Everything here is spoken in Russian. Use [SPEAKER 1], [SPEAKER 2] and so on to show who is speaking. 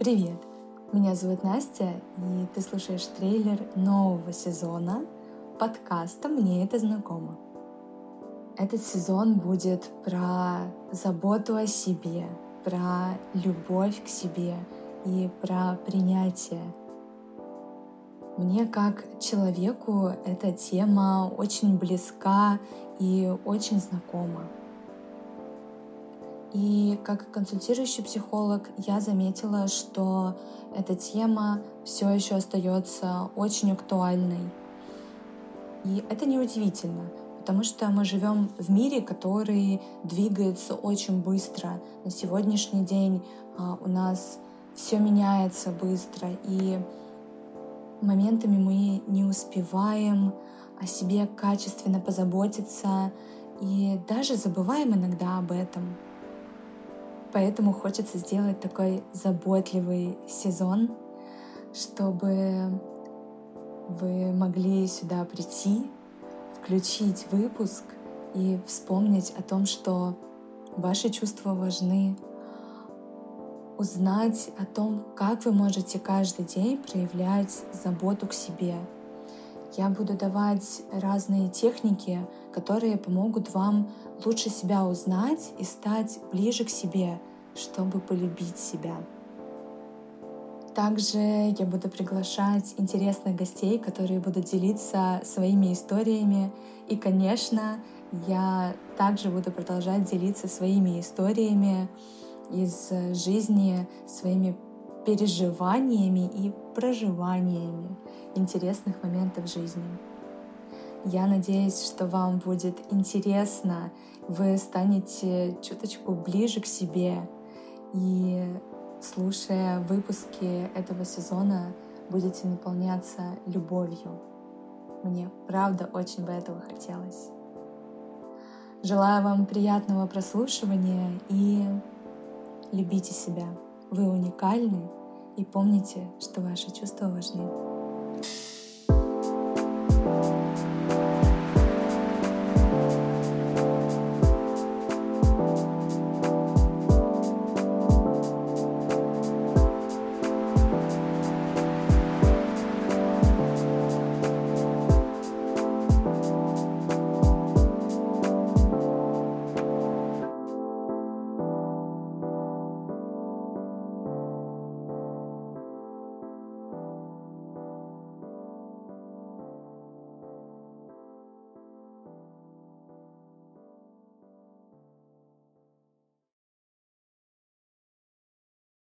[SPEAKER 1] Привет! Меня зовут Настя, и ты слушаешь трейлер нового сезона подкаста «Мне это знакомо». Этот сезон будет про заботу о себе, про любовь к себе и про принятие. Мне как человеку эта тема очень близка и очень знакома. И как консультирующий психолог я заметила, что эта тема все еще остается очень актуальной. И это неудивительно, потому что мы живем в мире, который двигается очень быстро. На сегодняшний день а, у нас все меняется быстро, и моментами мы не успеваем о себе качественно позаботиться и даже забываем иногда об этом. Поэтому хочется сделать такой заботливый сезон, чтобы вы могли сюда прийти, включить выпуск и вспомнить о том, что ваши чувства важны, узнать о том, как вы можете каждый день проявлять заботу к себе. Я буду давать разные техники, которые помогут вам лучше себя узнать и стать ближе к себе, чтобы полюбить себя. Также я буду приглашать интересных гостей, которые будут делиться своими историями. И, конечно, я также буду продолжать делиться своими историями из жизни, своими переживаниями и проживаниями интересных моментов жизни. Я надеюсь, что вам будет интересно, вы станете чуточку ближе к себе и слушая выпуски этого сезона, будете наполняться любовью. Мне правда очень бы этого хотелось. Желаю вам приятного прослушивания и любите себя. Вы уникальны и помните, что ваши чувства важны.